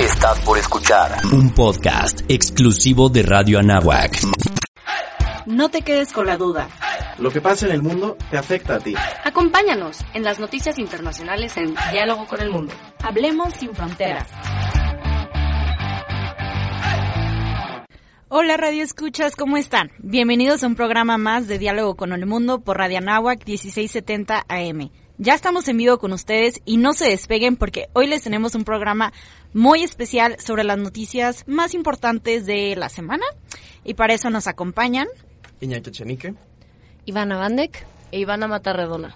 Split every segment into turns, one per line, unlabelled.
Estás por escuchar un podcast exclusivo de Radio Anáhuac.
No te quedes con la duda.
Lo que pasa en el mundo te afecta a ti.
Acompáñanos en las noticias internacionales en Diálogo con el Mundo.
Hablemos sin fronteras.
Hola Radio Escuchas, ¿cómo están? Bienvenidos a un programa más de Diálogo con el Mundo por Radio Anáhuac 1670 AM. Ya estamos en vivo con ustedes y no se despeguen porque hoy les tenemos un programa muy especial sobre las noticias más importantes de la semana y para eso nos acompañan
Iñaki Chenique,
Ivana Bandek e Ivana Matarredona.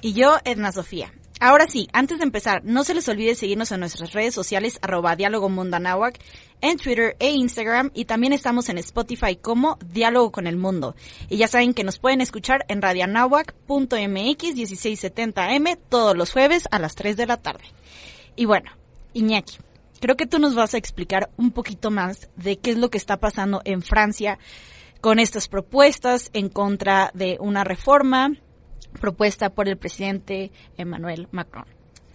y yo, Edna Sofía. Ahora sí, antes de empezar, no se les olvide seguirnos en nuestras redes sociales arroba Diálogo Mundo en Twitter e Instagram y también estamos en Spotify como Diálogo con el Mundo. Y ya saben que nos pueden escuchar en radioanáhuac.mx 1670M todos los jueves a las 3 de la tarde. Y bueno, Iñaki, creo que tú nos vas a explicar un poquito más de qué es lo que está pasando en Francia con estas propuestas en contra de una reforma propuesta por el presidente Emmanuel Macron.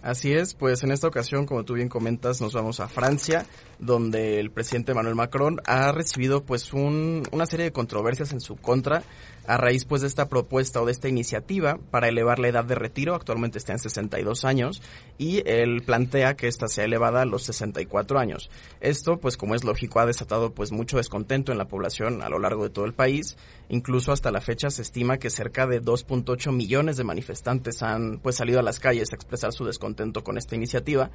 Así es, pues en esta ocasión, como tú bien comentas, nos vamos a Francia, donde el presidente Emmanuel Macron ha recibido pues un- una serie de controversias en su contra a raíz pues de esta propuesta o de esta iniciativa para elevar la edad de retiro, actualmente está en 62 años, y él plantea que esta sea elevada a los 64 años. Esto, pues como es lógico, ha desatado pues mucho descontento en la población a lo largo de todo el país, incluso hasta la fecha se estima que cerca de 2.8 millones de manifestantes han pues salido a las calles a expresar su descontento con esta iniciativa.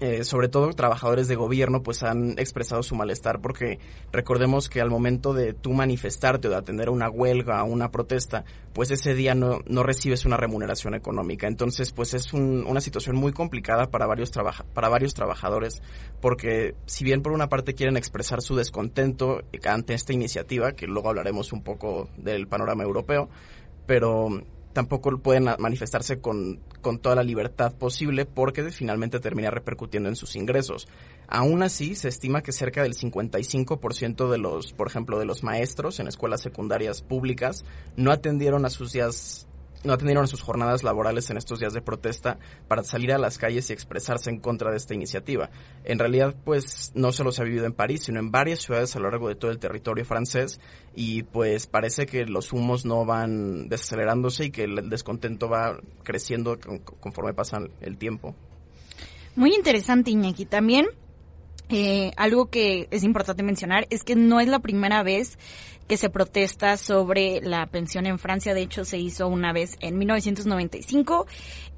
Eh, sobre todo trabajadores de gobierno pues han expresado su malestar porque recordemos que al momento de tú manifestarte o de atender una huelga o una protesta pues ese día no, no recibes una remuneración económica. Entonces pues es un- una situación muy complicada para varios para varios trabajadores porque si bien por una parte quieren expresar su descontento ante esta iniciativa que luego hablaremos un poco del panorama europeo pero tampoco pueden manifestarse con, con toda la libertad posible porque finalmente termina repercutiendo en sus ingresos. Aún así, se estima que cerca del 55% de los, por ejemplo, de los maestros en escuelas secundarias públicas no atendieron a sus días no atendieron sus jornadas laborales en estos días de protesta para salir a las calles y expresarse en contra de esta iniciativa. En realidad, pues no solo se ha vivido en París, sino en varias ciudades a lo largo de todo el territorio francés y pues parece que los humos no van desacelerándose y que el descontento va creciendo con- conforme pasa el tiempo.
Muy interesante, Iñaki. También eh, algo que es importante mencionar es que no es la primera vez que se protesta sobre la pensión en Francia. De hecho, se hizo una vez en 1995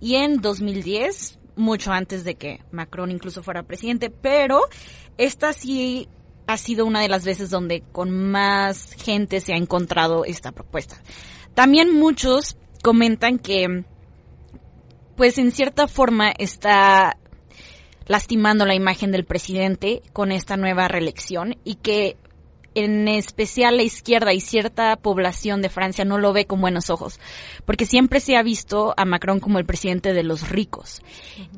y en 2010, mucho antes de que Macron incluso fuera presidente. Pero esta sí ha sido una de las veces donde con más gente se ha encontrado esta propuesta. También muchos comentan que, pues en cierta forma está lastimando la imagen del presidente con esta nueva reelección y que en especial la izquierda y cierta población de Francia no lo ve con buenos ojos, porque siempre se ha visto a Macron como el presidente de los ricos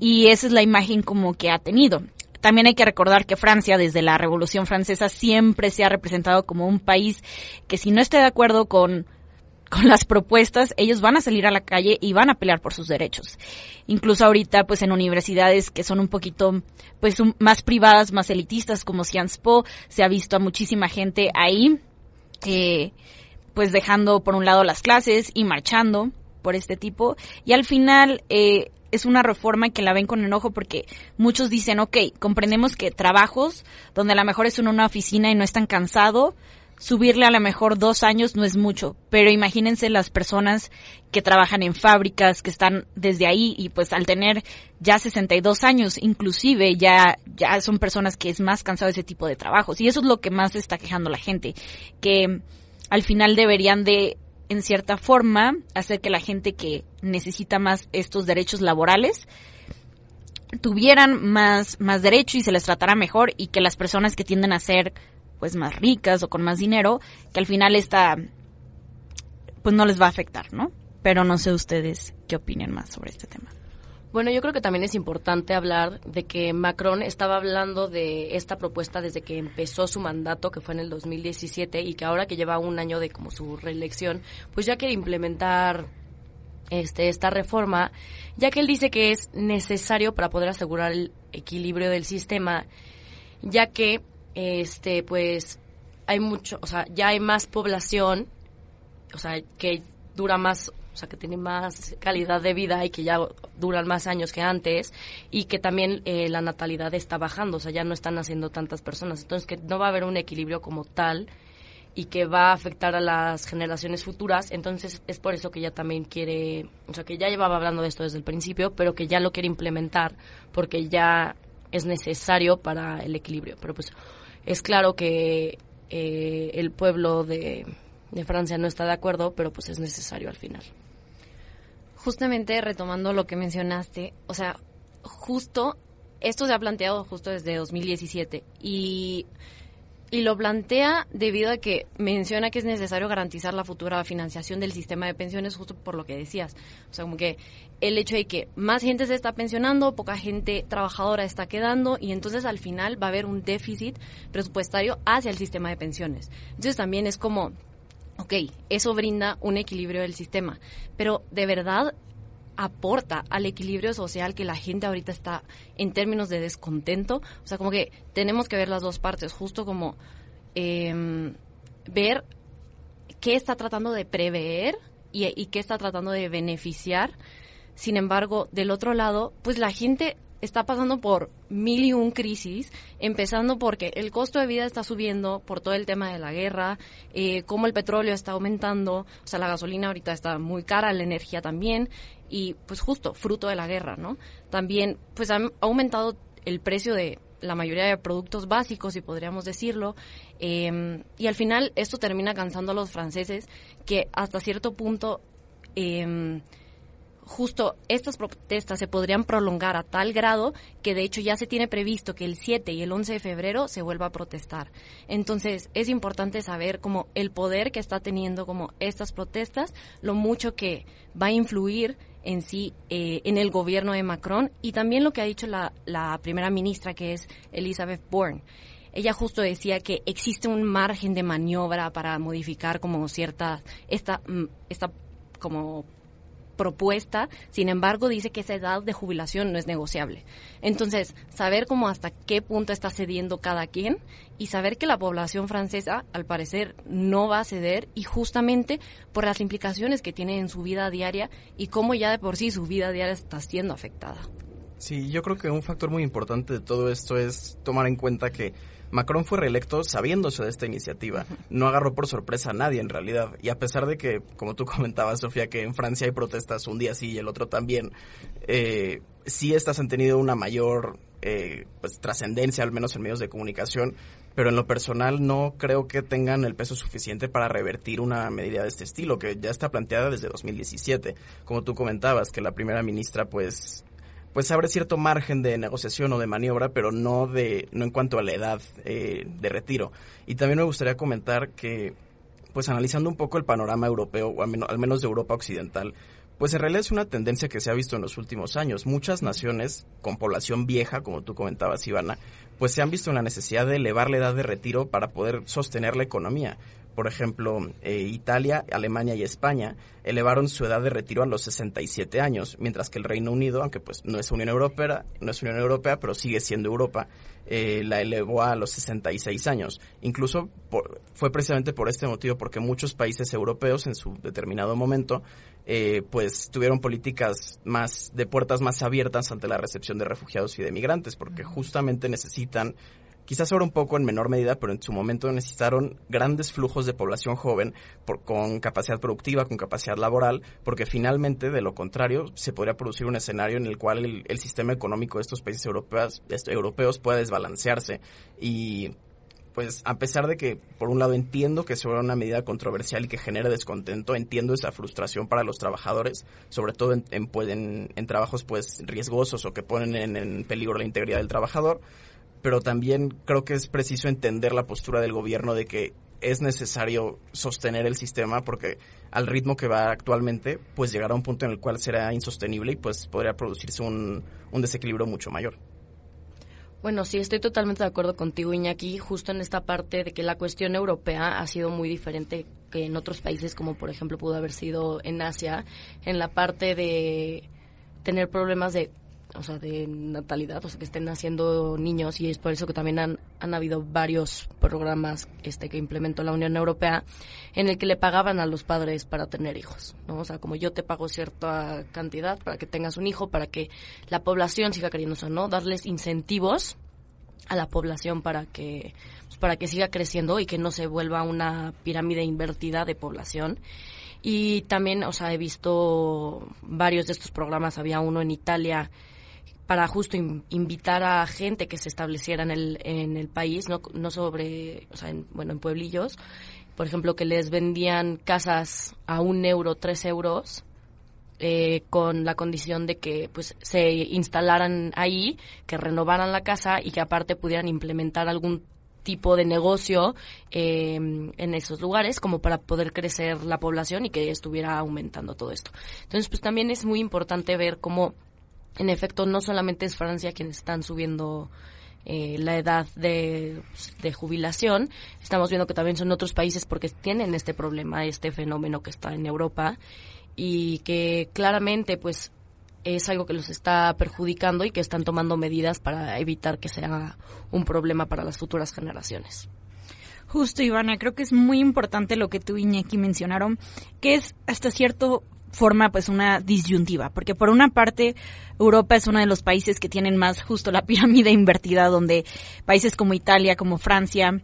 y esa es la imagen como que ha tenido. También hay que recordar que Francia, desde la Revolución Francesa, siempre se ha representado como un país que si no esté de acuerdo con con las propuestas, ellos van a salir a la calle y van a pelear por sus derechos. Incluso ahorita, pues en universidades que son un poquito, pues más privadas, más elitistas, como Sciences Po, se ha visto a muchísima gente ahí, eh, pues dejando por un lado las clases y marchando por este tipo. Y al final, eh, es una reforma que la ven con enojo porque muchos dicen, ok, comprendemos que trabajos donde a lo mejor es en una oficina y no es tan cansado, subirle a lo mejor dos años no es mucho, pero imagínense las personas que trabajan en fábricas, que están desde ahí y pues al tener ya 62 años, inclusive ya, ya son personas que es más cansado ese tipo de trabajos. Y eso es lo que más está quejando la gente, que al final deberían de, en cierta forma, hacer que la gente que necesita más estos derechos laborales tuvieran más, más derecho y se les tratara mejor y que las personas que tienden a ser pues más ricas o con más dinero, que al final esta pues no les va a afectar, ¿no? Pero no sé ustedes qué opinen más sobre este tema.
Bueno, yo creo que también es importante hablar de que Macron estaba hablando de esta propuesta desde que empezó su mandato, que fue en el 2017, y que ahora que lleva un año de como su reelección, pues ya quiere implementar este, esta reforma, ya que él dice que es necesario para poder asegurar el equilibrio del sistema, ya que este pues hay mucho, o sea, ya hay más población, o sea, que dura más, o sea, que tiene más calidad de vida y que ya duran más años que antes y que también eh, la natalidad está bajando, o sea, ya no están naciendo tantas personas. Entonces, que no va a haber un equilibrio como tal y que va a afectar a las generaciones futuras. Entonces, es por eso que ya también quiere, o sea, que ya llevaba hablando de esto desde el principio, pero que ya lo quiere implementar porque ya es necesario para el equilibrio. Pero pues es claro que eh, el pueblo de, de Francia no está de acuerdo, pero pues es necesario al final.
Justamente retomando lo que mencionaste, o sea, justo esto se ha planteado justo desde 2017 y y lo plantea debido a que menciona que es necesario garantizar la futura financiación del sistema de pensiones justo por lo que decías. O sea, como que el hecho de que más gente se está pensionando, poca gente trabajadora está quedando y entonces al final va a haber un déficit presupuestario hacia el sistema de pensiones. Entonces también es como, ok, eso brinda un equilibrio del sistema, pero de verdad aporta al equilibrio social que la gente ahorita está en términos de descontento. O sea, como que tenemos que ver las dos partes, justo como em, ver qué está tratando de prever y qué está tratando de beneficiar. Sin embargo, del otro lado, pues la gente está pasando por mil y un crisis, empezando porque el costo de vida está subiendo por todo el tema de la guerra, eh, cómo el petróleo está aumentando, o sea, la gasolina ahorita está muy cara, la energía también, y pues justo, fruto de la guerra, ¿no? También, pues ha aumentado el precio de la mayoría de productos básicos, si podríamos decirlo, em, y al final esto termina cansando a los franceses que hasta cierto punto... Eh, justo estas protestas se podrían prolongar a tal grado que de hecho ya se tiene previsto que el 7 y el 11 de febrero se vuelva a protestar. Entonces es importante saber como el poder que está teniendo como estas protestas, lo mucho que va a influir en sí eh, en el gobierno de Macron y también lo que ha dicho la, la primera ministra que es Elizabeth Bourne ella justo decía que existe un margen de maniobra para modificar como cierta esta mm, esta como propuesta, sin embargo dice que esa edad de jubilación no es negociable. Entonces, saber cómo hasta qué punto está cediendo cada quien y saber que la población francesa al parecer no va a ceder y justamente por las implicaciones que tiene en su vida diaria y cómo ya de por sí su vida diaria está siendo afectada.
Sí, yo creo que un factor muy importante de todo esto es tomar en cuenta que Macron fue reelecto sabiéndose de esta iniciativa. No agarró por sorpresa a nadie en realidad. Y a pesar de que, como tú comentabas, Sofía, que en Francia hay protestas un día sí y el otro también, eh, sí estas han tenido una mayor eh, pues, trascendencia, al menos en medios de comunicación, pero en lo personal no creo que tengan el peso suficiente para revertir una medida de este estilo, que ya está planteada desde 2017. Como tú comentabas, que la primera ministra pues pues abre cierto margen de negociación o de maniobra, pero no de no en cuanto a la edad eh, de retiro. Y también me gustaría comentar que, pues analizando un poco el panorama europeo, o al menos de Europa Occidental, pues en realidad es una tendencia que se ha visto en los últimos años. Muchas naciones con población vieja, como tú comentabas, Ivana, pues se han visto en la necesidad de elevar la edad de retiro para poder sostener la economía. Por ejemplo, eh, Italia, Alemania y España elevaron su edad de retiro a los 67 años, mientras que el Reino Unido, aunque pues no es Unión Europea, no es Unión Europea, pero sigue siendo Europa, eh, la elevó a los 66 años. Incluso fue precisamente por este motivo, porque muchos países europeos en su determinado momento, eh, pues tuvieron políticas más de puertas más abiertas ante la recepción de refugiados y de migrantes, porque justamente necesitan quizás ahora un poco en menor medida, pero en su momento necesitaron grandes flujos de población joven por, con capacidad productiva, con capacidad laboral, porque finalmente, de lo contrario, se podría producir un escenario en el cual el, sistema económico de estos países europeos, europeos pueda desbalancearse. Y pues a pesar de que por un lado entiendo que sea una medida controversial y que genere descontento, entiendo esa frustración para los trabajadores, sobre todo en, en, pues, trabajos pues riesgosos o que ponen en, en peligro la integridad del trabajador, pero también creo que es preciso entender la postura del gobierno de que es necesario sostener el sistema porque al ritmo que va actualmente, pues llegará a un punto en el cual será insostenible y pues podría producirse un, un desequilibrio mucho mayor.
Bueno, sí, estoy totalmente de acuerdo contigo, Iñaki, justo en esta parte de que la cuestión europea ha sido muy diferente que en otros países, como por ejemplo pudo haber sido en Asia, en la parte de tener problemas de o sea, de natalidad, o sea, que estén naciendo niños y es por eso que también han, han habido varios programas este que implementó la Unión Europea en el que le pagaban a los padres para tener hijos, ¿no? O sea, como yo te pago cierta cantidad para que tengas un hijo, para que la población siga queriendo, ¿no? Darles incentivos a la población para que pues, para que siga creciendo y que no se vuelva una pirámide invertida de población. Y también, o sea, he visto varios de estos programas, había uno en Italia para justo invitar a gente que se estableciera en el, en el país, no, no sobre, o sea, en, bueno, en pueblillos, por ejemplo, que les vendían casas a un euro, tres euros, eh, con la condición de que pues se instalaran ahí, que renovaran la casa y que aparte pudieran implementar algún tipo de negocio eh, en esos lugares como para poder crecer la población y que estuviera aumentando todo esto. Entonces, pues también es muy importante ver cómo, en efecto, no solamente es Francia quienes están subiendo eh, la edad de, de, jubilación. Estamos viendo que también son otros países porque tienen este problema, este fenómeno que está en Europa y que claramente pues es algo que los está perjudicando y que están tomando medidas para evitar que sea un problema para las futuras generaciones.
Justo, Ivana, creo que es muy importante lo que tú Iñaki mencionaron, que es hasta cierto forma pues una disyuntiva, porque por una parte Europa es uno de los países que tienen más justo la pirámide invertida, donde países como Italia, como Francia,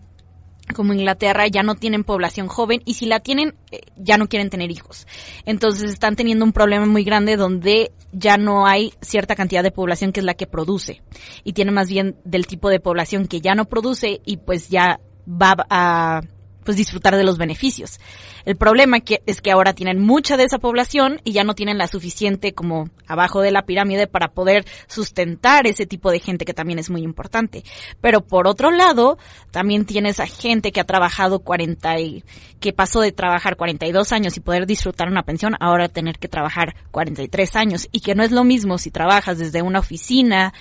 como Inglaterra ya no tienen población joven y si la tienen eh, ya no quieren tener hijos. Entonces están teniendo un problema muy grande donde ya no hay cierta cantidad de población que es la que produce y tiene más bien del tipo de población que ya no produce y pues ya va a pues disfrutar de los beneficios. El problema que, es que ahora tienen mucha de esa población y ya no tienen la suficiente como abajo de la pirámide para poder sustentar ese tipo de gente que también es muy importante. Pero por otro lado, también tienes a gente que ha trabajado 40 y que pasó de trabajar 42 años y poder disfrutar una pensión ahora tener que trabajar 43 años y que no es lo mismo si trabajas desde una oficina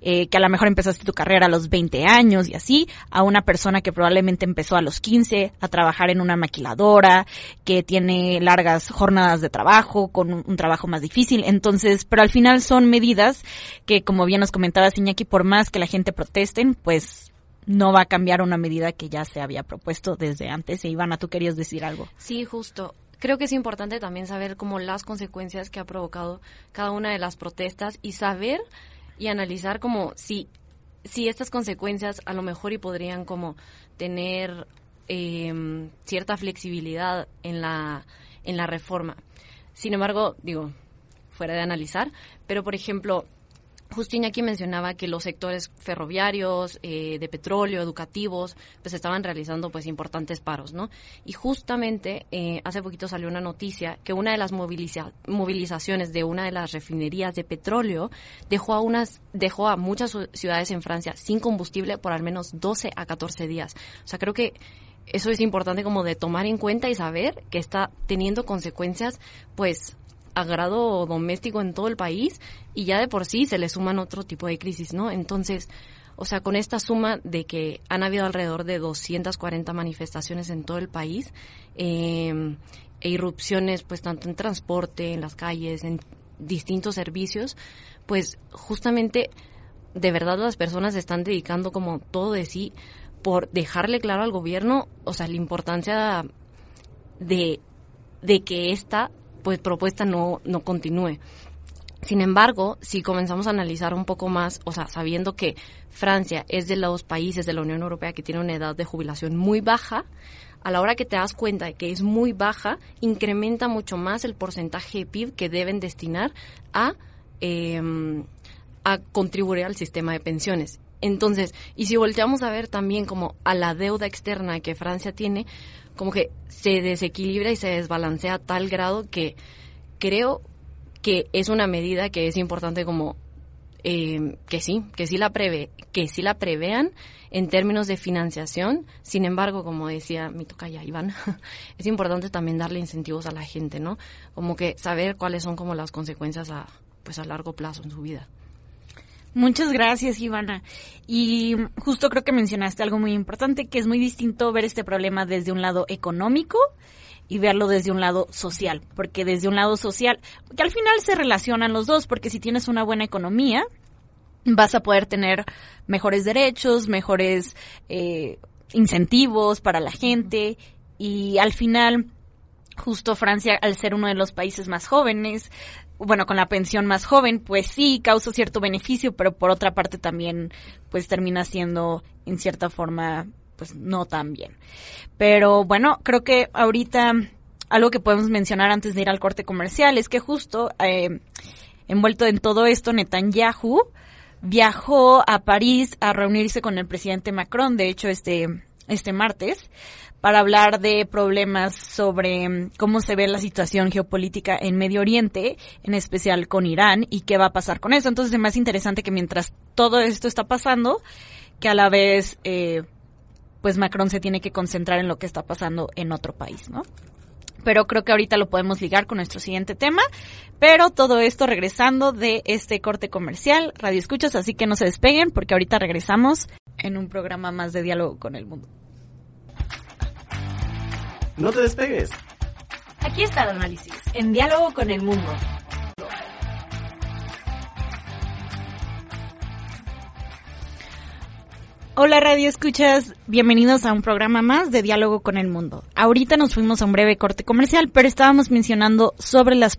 eh, que a lo mejor empezaste tu carrera a los 20 años y así, a una persona que probablemente empezó a los 15 a trabajar en una maquiladora, que tiene largas jornadas de trabajo, con un, trabajo más difícil. Entonces, pero al final son medidas que, como bien nos comentaba Iñaki, por más que la gente protesten, pues no va a cambiar una medida que ya se había propuesto desde antes. E Ivana, tú querías decir algo.
Sí, justo creo que es importante también saber como las consecuencias que ha provocado cada una de las protestas y saber y analizar como si, si estas consecuencias a lo mejor y podrían como tener em, cierta flexibilidad en la, en la reforma. Sin embargo, digo, fuera de analizar, pero por ejemplo, Justo aquí mencionaba que los sectores ferroviarios, eh, de petróleo, educativos, pues estaban realizando pues importantes paros, ¿no? Y justamente eh, hace poquito salió una noticia que una de las movilizaciones de una de las refinerías de petróleo dejó a unas, dejó a muchas ciudades en Francia sin combustible por al menos 12 a 14 días. O sea, creo que eso es importante como de tomar en cuenta y saber que está teniendo consecuencias pues agrado doméstico en todo el país y ya de por sí se le suman otro tipo de crisis, ¿no? Entonces, o sea, con esta suma de que han habido alrededor de 240 manifestaciones en todo el país eh, e irrupciones, pues tanto en transporte, en las calles, en distintos servicios, pues justamente de verdad las personas están dedicando como todo de sí por dejarle claro al gobierno, o sea, la importancia de, de que esta pues propuesta no, no continúe. Sin embargo, si comenzamos a analizar un poco más, o sea, sabiendo que Francia es de los países de la Unión Europea que tiene una edad de jubilación muy baja, a la hora que te das cuenta de que es muy baja, incrementa mucho más el porcentaje de PIB que deben destinar a, em, a contribuir al sistema de pensiones. Entonces, y si volteamos a ver también como a la deuda externa que Francia tiene, como que se desequilibra y se desbalancea a tal grado que creo que es una medida que es importante como eh, que sí, que sí la prevé, que sí la prevean en términos de financiación. Sin embargo, como decía mi tocaya Iván, es importante también darle incentivos a la gente, ¿no? Como que saber cuáles son como las consecuencias a pues a largo plazo en su vida.
Muchas gracias, Ivana. Y justo creo que mencionaste algo muy importante, que es muy distinto ver este problema desde un lado económico y verlo desde un lado social, porque desde un lado social, que al final se relacionan los dos, porque si tienes una buena economía, vas a poder tener mejores derechos, mejores eh, incentivos para la gente y al final justo Francia al ser uno de los países más jóvenes bueno, con la pensión más joven, pues sí, causa cierto beneficio, pero por otra parte también, pues termina siendo, en cierta forma, pues no tan bien. Pero bueno, creo que ahorita algo que podemos mencionar antes de ir al corte comercial es que justo eh, envuelto en todo esto, Netanyahu viajó a París a reunirse con el presidente Macron, de hecho este, este martes, para hablar de problemas sobre mm, cómo se ve la situación geopolítica en Medio Oriente, en especial con Irán, y qué va a pasar con eso. Entonces es más interesante que mientras todo esto está pasando, que a la vez, eh, pues Macron se tiene que concentrar en lo que está pasando en otro país, ¿no? Pero creo que ahorita lo podemos ligar con nuestro siguiente tema. Pero todo esto regresando de este corte comercial, Radio Escuchas, así que no se despeguen porque ahorita regresamos en un programa más de diálogo con el mundo.
No te despegues.
Aquí está el análisis, en diálogo con el mundo.
Hola Radio Escuchas, bienvenidos a un programa más de Diálogo con el Mundo. Ahorita nos fuimos a un breve corte comercial, pero estábamos mencionando sobre las,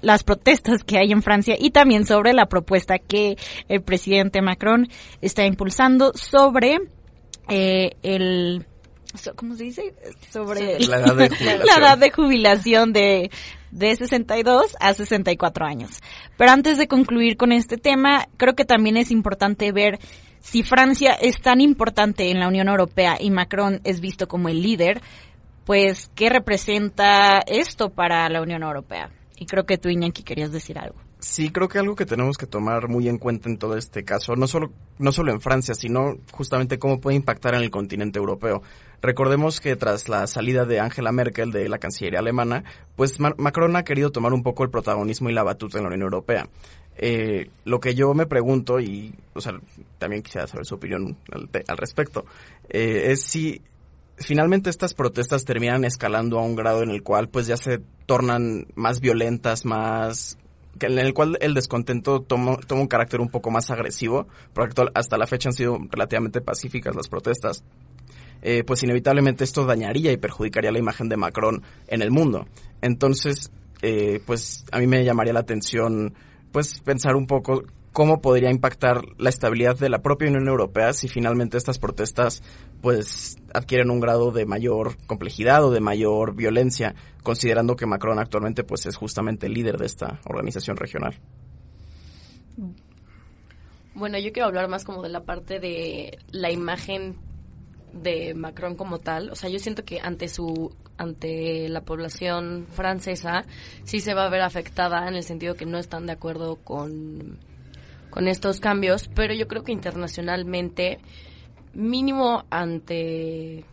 las protestas que hay en Francia y también sobre la propuesta que el presidente Macron está impulsando sobre eh, el ¿cómo se dice? Sobre
la edad de jubilación,
la edad de, jubilación de, de 62 a 64 años. Pero antes de concluir con este tema, creo que también es importante ver si Francia es tan importante en la Unión Europea y Macron es visto como el líder, pues, ¿qué representa esto para la Unión Europea? Y creo que tú, Iñaki, querías decir algo.
Sí, creo que algo que tenemos que tomar muy en cuenta en todo este caso, no solo, no solo en Francia, sino justamente cómo puede impactar en el continente europeo. Recordemos que tras la salida de Angela Merkel de la Cancillería alemana, pues Macron ha querido tomar un poco el protagonismo y la batuta en la Unión Europea. Eh, lo que yo me pregunto, y o sea, también quisiera saber su opinión al, respecto, eh, es si finalmente estas protestas terminan escalando a un grado en el cual pues ya se tornan más violentas, más en el cual el descontento toma, toma un carácter un poco más agresivo, porque hasta la fecha han sido relativamente pacíficas las protestas, eh, pues inevitablemente esto dañaría y perjudicaría la imagen de Macron en el mundo. Entonces, eh, pues a mí me llamaría la atención, pues pensar un poco cómo podría impactar la estabilidad de la propia Unión Europea si finalmente estas protestas pues adquieren un grado de mayor complejidad o de mayor violencia, considerando que Macron actualmente pues es justamente el líder de esta organización regional.
Bueno, yo quiero hablar más como de la parte de la imagen de Macron como tal. O sea, yo siento que ante su ante la población francesa sí se va a ver afectada en el sentido que no están de acuerdo con con estos cambios, pero yo creo que internacionalmente, mínimo ante,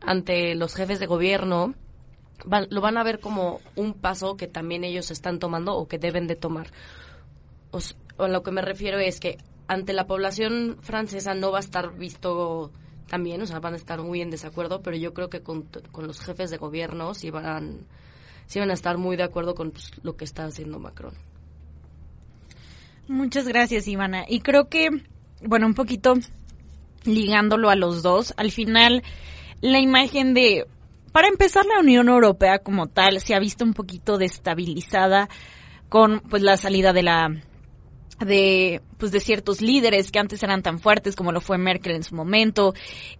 ante los jefes de gobierno, lo van a ver como un paso que también ellos están tomando o que deben de tomar. O, a lo que me refiero es que ante la población francesa no va a estar visto también, o sea, van a estar muy en desacuerdo, pero yo creo que con, con los jefes de gobierno sí van, sí van a estar muy de acuerdo con pues, lo que está haciendo Macron.
Muchas gracias, Ivana. Y creo que, bueno, un poquito ligándolo a los dos, al final la imagen de, para empezar, la Unión Europea como tal se ha visto un poquito destabilizada con pues la salida de la de pues de ciertos líderes que antes eran tan fuertes como lo fue Merkel en su momento.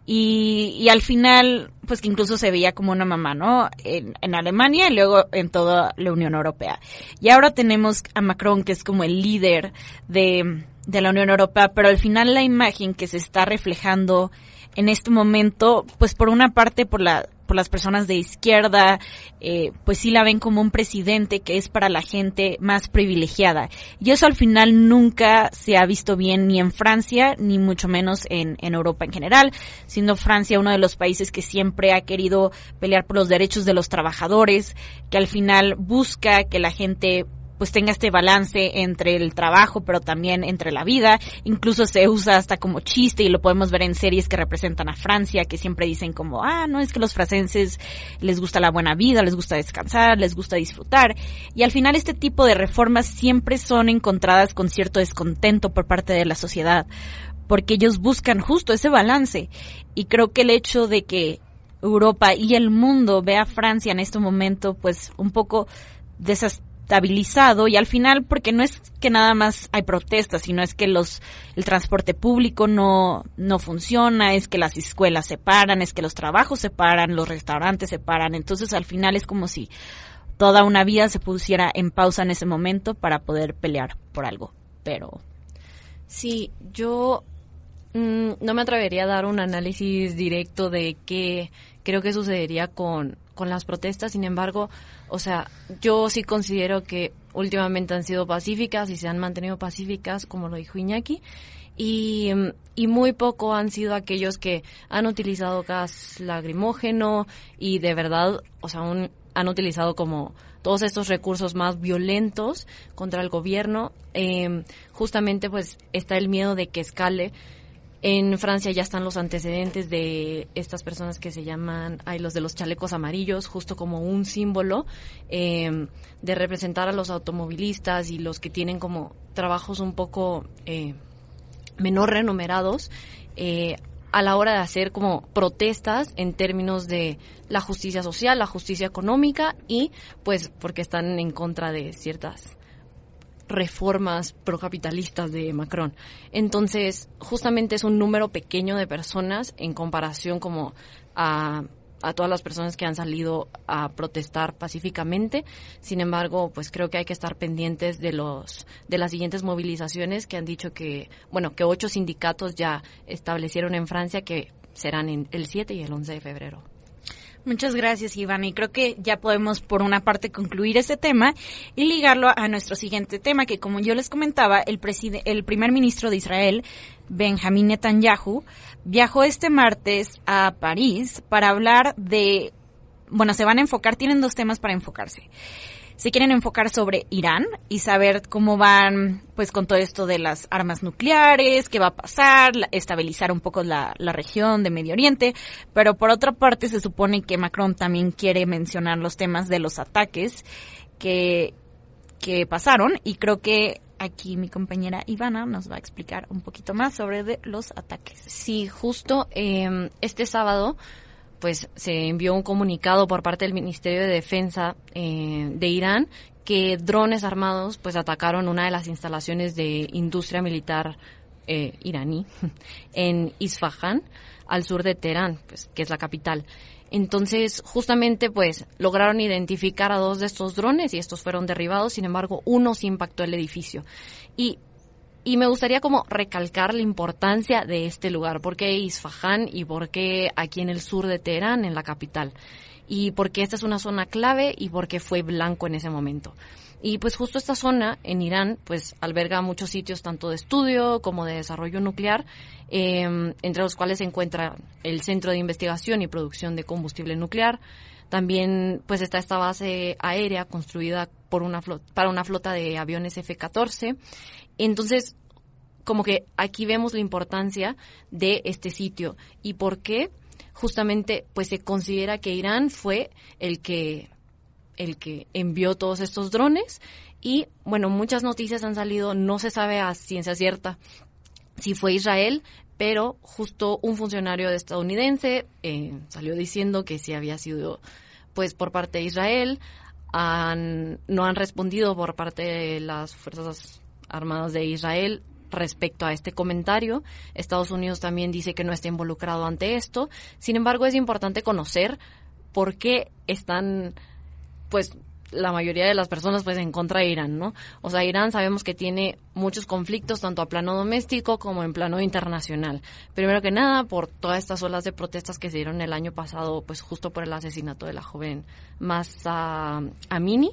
Y, y al final pues que incluso se veía como una mamá no en, en, Alemania y luego en toda la Unión Europea. Y ahora tenemos a Macron que es como el líder de, de la Unión Europea pero al final la imagen que se está reflejando en este momento pues por una parte por la por las personas de izquierda, eh, pues sí la ven como un presidente que es para la gente más privilegiada. Y eso al final nunca se ha visto bien ni en Francia, ni mucho menos en, en Europa en general, siendo Francia uno de los países que siempre ha querido pelear por los derechos de los trabajadores, que al final busca que la gente pues tenga este balance entre el trabajo, pero también entre la vida. Incluso se usa hasta como chiste y lo podemos ver en series que representan a Francia, que siempre dicen como, ah, no, es que los franceses les gusta la buena vida, les gusta descansar, les gusta disfrutar. Y al final este tipo de reformas siempre son encontradas con cierto descontento por parte de la sociedad, porque ellos buscan justo ese balance. Y creo que el hecho de que Europa y el mundo ve a Francia en este momento, pues un poco desas estabilizado y al final porque no es que nada más hay protestas, sino es que los el transporte público no no funciona, es que las escuelas se paran, es que los trabajos se paran, los restaurantes se paran, entonces al final es como si toda una vida se pusiera en pausa en ese momento para poder pelear por algo, pero
sí, yo mm, no me atrevería a dar un análisis directo de qué creo que sucedería con con las protestas, sin embargo, o sea, yo sí considero que últimamente han sido pacíficas y se han mantenido pacíficas, como lo dijo Iñaki, y, y muy poco han sido aquellos que han utilizado gas lagrimógeno y de verdad, o sea, han utilizado como todos estos recursos más violentos contra el gobierno. Eh, justamente pues está el miedo de que escale en Francia ya están los antecedentes de estas personas que se llaman, hay los de los chalecos amarillos, justo como un símbolo eh, de representar a los automovilistas y los que tienen como trabajos un poco eh, menor renumerados. Eh, a la hora de hacer como protestas en términos de la justicia social, la justicia económica y pues porque están en contra de ciertas reformas procapitalistas de Macron. Entonces, justamente es un número pequeño de personas en comparación como a, a todas las personas que han salido a protestar pacíficamente. Sin embargo, pues creo que hay que estar pendientes de los de las siguientes movilizaciones que han dicho que, bueno, que ocho sindicatos ya establecieron en Francia que serán en el 7 y el 11 de febrero.
Muchas gracias, Iván. Y creo que ya podemos, por una parte, concluir este tema y ligarlo a nuestro siguiente tema, que como yo les comentaba, el, el primer ministro de Israel, Benjamín Netanyahu, viajó este martes a París para hablar de, bueno, se van a enfocar, tienen dos temas para enfocarse se quieren enfocar sobre Irán y saber cómo van pues con todo esto de las armas nucleares, qué va a pasar, estabilizar un poco la, la región de Medio Oriente, pero por otra parte se supone que Macron también quiere mencionar los temas de los ataques que, que pasaron y creo que aquí mi compañera Ivana nos va a explicar un poquito más sobre de los ataques.
Sí, justo eh, este sábado pues se envió un comunicado por parte del Ministerio de Defensa eh, de Irán que drones armados pues atacaron una de las instalaciones de industria militar eh, iraní en Isfahan, al sur de Teherán, pues, que es la capital. Entonces, justamente, pues, lograron identificar a dos de estos drones y estos fueron derribados. Sin embargo, uno sí impactó el edificio. Y y me gustaría como recalcar la importancia de este lugar. ¿Por qué Isfahan y por qué aquí en el sur de Teherán, en la capital? Y porque esta es una zona clave y porque fue blanco en ese momento. Y pues justo esta zona en Irán pues alberga muchos sitios tanto de estudio como de desarrollo nuclear, em, entre los cuales se encuentra el Centro de Investigación y Producción de Combustible Nuclear. También pues está esta base aérea construida por una para una flota de aviones F-14 entonces, como que aquí vemos la importancia de este sitio y por qué justamente pues se considera que Irán fue el que el que envió todos estos drones. Y bueno muchas noticias han salido no se sabe a ciencia cierta si fue Israel pero justo un funcionario estadounidense eh, salió diciendo que sí había sido pues por parte de Israel han, no han respondido por parte de las fuerzas Armadas de Israel respecto a este comentario. Estados Unidos también dice que no está involucrado ante esto. Sin embargo, es importante conocer por qué están, pues, la mayoría de las personas pues en contra de Irán, ¿no? O sea, Irán sabemos que tiene muchos conflictos tanto a plano doméstico como en plano internacional. Primero que nada, por todas estas olas de protestas que se dieron el año pasado, pues justo por el asesinato de la joven Massa Amini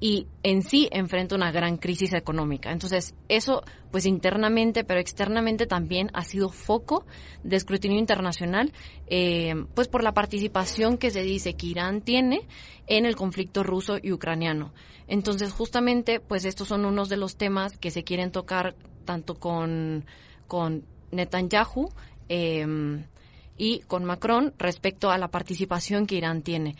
y en sí enfrenta una gran crisis económica. Entonces, eso, pues internamente, pero externamente también ha sido foco de escrutinio internacional, eh, pues por la participación que se dice que Irán tiene en el conflicto ruso y ucraniano. Entonces, justamente, pues estos son unos de los temas que se quieren tocar tanto con, con Netanyahu, eh, y con Macron respecto a la participación que Irán tiene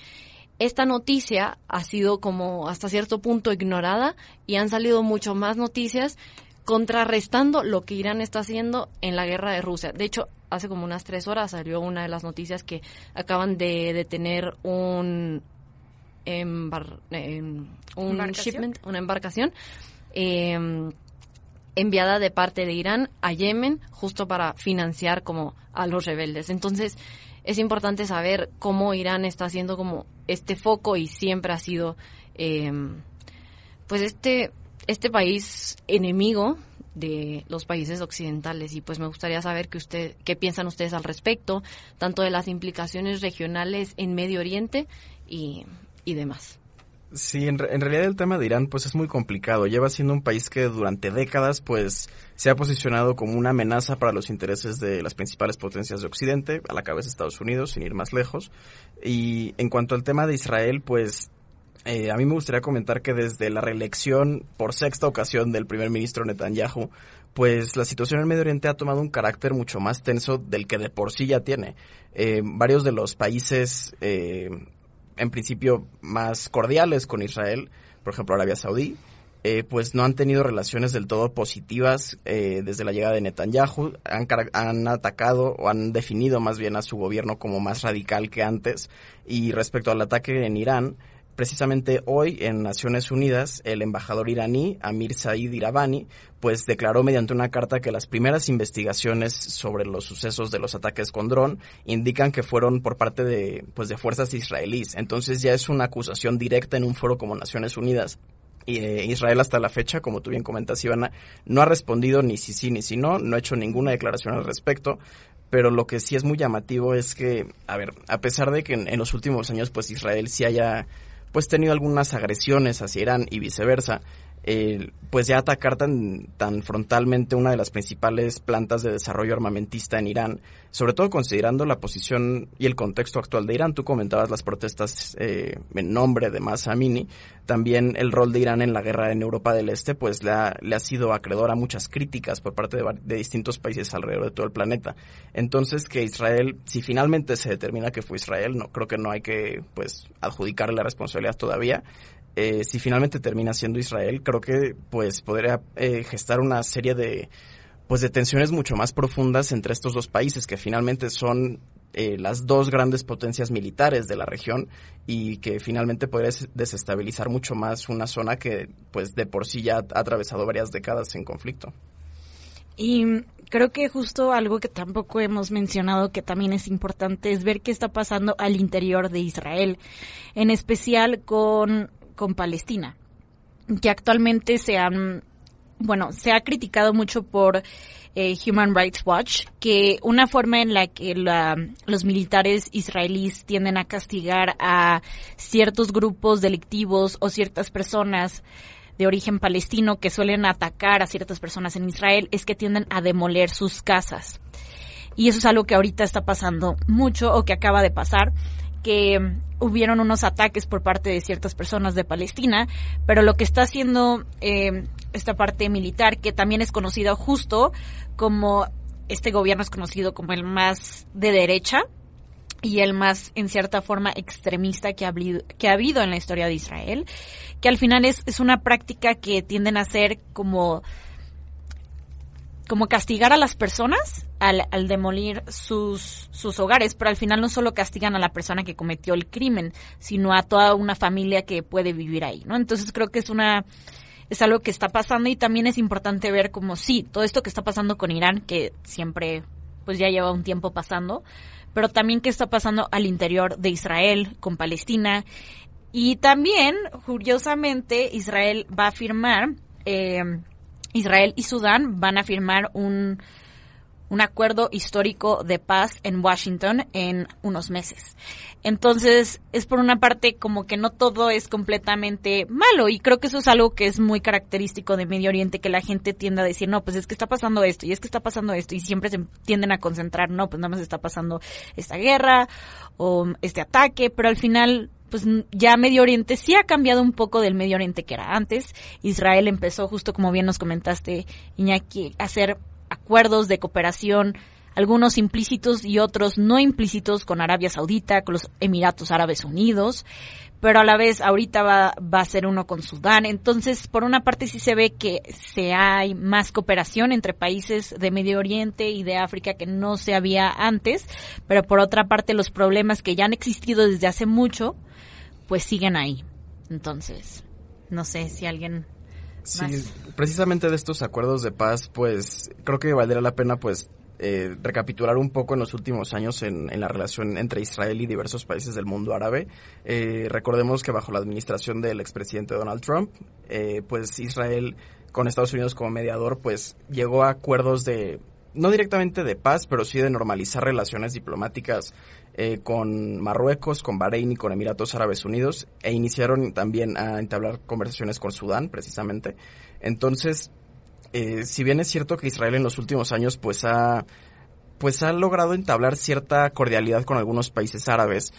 esta noticia ha sido como hasta cierto punto ignorada y han salido mucho más noticias contrarrestando lo que Irán está haciendo en la guerra de Rusia. De hecho, hace como unas tres horas salió una de las noticias que acaban de detener un, un shipment, una embarcación em, enviada de parte de Irán a Yemen justo para financiar como a los rebeldes. Entonces, es importante saber cómo Irán está haciendo como este foco y siempre ha sido em, pues este este país enemigo de los países occidentales y pues me gustaría saber que usted qué piensan ustedes al respecto tanto de las implicaciones regionales en Medio Oriente y, y demás.
Sí, en, realidad el tema de Irán pues es muy complicado. Lleva siendo un país que durante décadas pues se ha posicionado como una amenaza para los intereses de las principales potencias de Occidente, a la cabeza Estados Unidos, sin ir más lejos. Y en cuanto al tema de Israel, pues eh, a mí me gustaría comentar que desde la reelección por sexta ocasión del primer ministro Netanyahu, pues la situación en Medio Oriente ha tomado un carácter mucho más tenso del que de por sí ya tiene. Eh, varios de los países eh, en principio más cordiales con Israel, por ejemplo Arabia Saudí, eh, pues no han tenido relaciones del todo positivas eh, desde la llegada de Netanyahu. Han, han, atacado o han definido más bien a su gobierno como más radical que antes. Y respecto al ataque en Irán, Precisamente hoy en Naciones Unidas, el embajador iraní, Amir Said Irabani, pues declaró mediante una carta que las primeras investigaciones sobre los sucesos de los ataques con dron indican que fueron por parte de, pues de fuerzas israelíes. Entonces ya es una acusación directa en un foro como Naciones Unidas. Y eh, Israel hasta la fecha, como tú bien comentas, Ivana, no ha respondido ni si sí ni si no, no ha hecho ninguna declaración al respecto pero lo que sí es muy llamativo es que, a ver, a pesar de que en, los últimos años pues Israel sí haya pues tenido algunas agresiones hacia Irán y viceversa eh, pues ya atacar tan, tan frontalmente una de las principales plantas de desarrollo armamentista en Irán, sobre todo considerando la posición y el contexto actual de Irán. Tú comentabas las protestas eh, en nombre de Masa Amini, también el rol de Irán en la guerra en Europa del Este, pues le ha, le ha sido acreedor a muchas críticas por parte de, de distintos países alrededor de todo el planeta. Entonces, que Israel, si finalmente se determina que fue Israel, no creo que no hay que pues adjudicarle la responsabilidad todavía. Eh, si finalmente termina siendo Israel, creo que pues podría eh, gestar una serie de pues de tensiones mucho más profundas entre estos dos países que finalmente son eh, las dos grandes potencias militares de la región y que finalmente podría desestabilizar mucho más una zona que pues de por sí ya ha atravesado varias décadas en conflicto.
Y creo que justo algo que tampoco hemos mencionado que también es importante es ver qué está pasando al interior de Israel, en especial con con Palestina, que actualmente se han, bueno, se ha criticado mucho por eh, Human Rights Watch, que una forma en la que los militares israelíes tienden a castigar a ciertos grupos delictivos o ciertas personas de origen palestino que suelen atacar a ciertas personas en Israel es que tienden a demoler sus casas. Y eso es algo que ahorita está pasando mucho o que acaba de pasar que hubieron unos ataques por parte de ciertas personas de Palestina, pero lo que está haciendo eh, esta parte militar, que también es conocido justo como este gobierno es conocido como el más de derecha y el más, en cierta forma, extremista que ha, habido, que ha habido en la historia de Israel, que al final es, es una práctica que tienden a ser como como castigar a las personas al, al, demolir sus, sus hogares, pero al final no solo castigan a la persona que cometió el crimen, sino a toda una familia que puede vivir ahí, ¿no? Entonces creo que es una es algo que está pasando y también es importante ver como sí, todo esto que está pasando con Irán, que siempre pues ya lleva un tiempo pasando, pero también qué está pasando al interior de Israel con Palestina y también, curiosamente, Israel va a firmar eh, Israel y Sudán van a firmar un, un acuerdo histórico de paz en Washington en unos meses. Entonces, es por una parte como que no todo es completamente malo y creo que eso es algo que es muy característico de Medio Oriente, que la gente tiende a decir, no, pues es que está pasando esto y es que está pasando esto y siempre se tienden a concentrar, no, pues nada más está pasando esta guerra o este ataque, pero al final pues ya Medio Oriente sí ha cambiado un poco del Medio Oriente que era antes. Israel empezó, justo como bien nos comentaste, Iñaki, a hacer acuerdos de cooperación, algunos implícitos y otros no implícitos con Arabia Saudita, con los Emiratos Árabes Unidos, pero a la vez ahorita va, va a ser uno con Sudán. Entonces, por una parte sí se ve que se hay más cooperación entre países de Medio Oriente y de África que no se había antes, pero por otra parte los problemas que ya han existido desde hace mucho, pues siguen ahí. Entonces, no sé si alguien
Sí, precisamente de estos acuerdos de paz, pues creo que valdría la pena pues eh, recapitular un poco en los últimos años en, la relación entre Israel y diversos países del mundo árabe. Eh, recordemos que bajo la administración del expresidente Donald Trump, eh, pues Israel con Estados Unidos como mediador, pues llegó a acuerdos de, no directamente de paz, pero sí de normalizar relaciones diplomáticas eh, con Marruecos, con Bahrein y con Emiratos Árabes Unidos e iniciaron también a entablar conversaciones con Sudán, precisamente. Entonces, eh, si bien es cierto que Israel en los últimos años pues ha pues ha logrado entablar cierta cordialidad con algunos países árabes,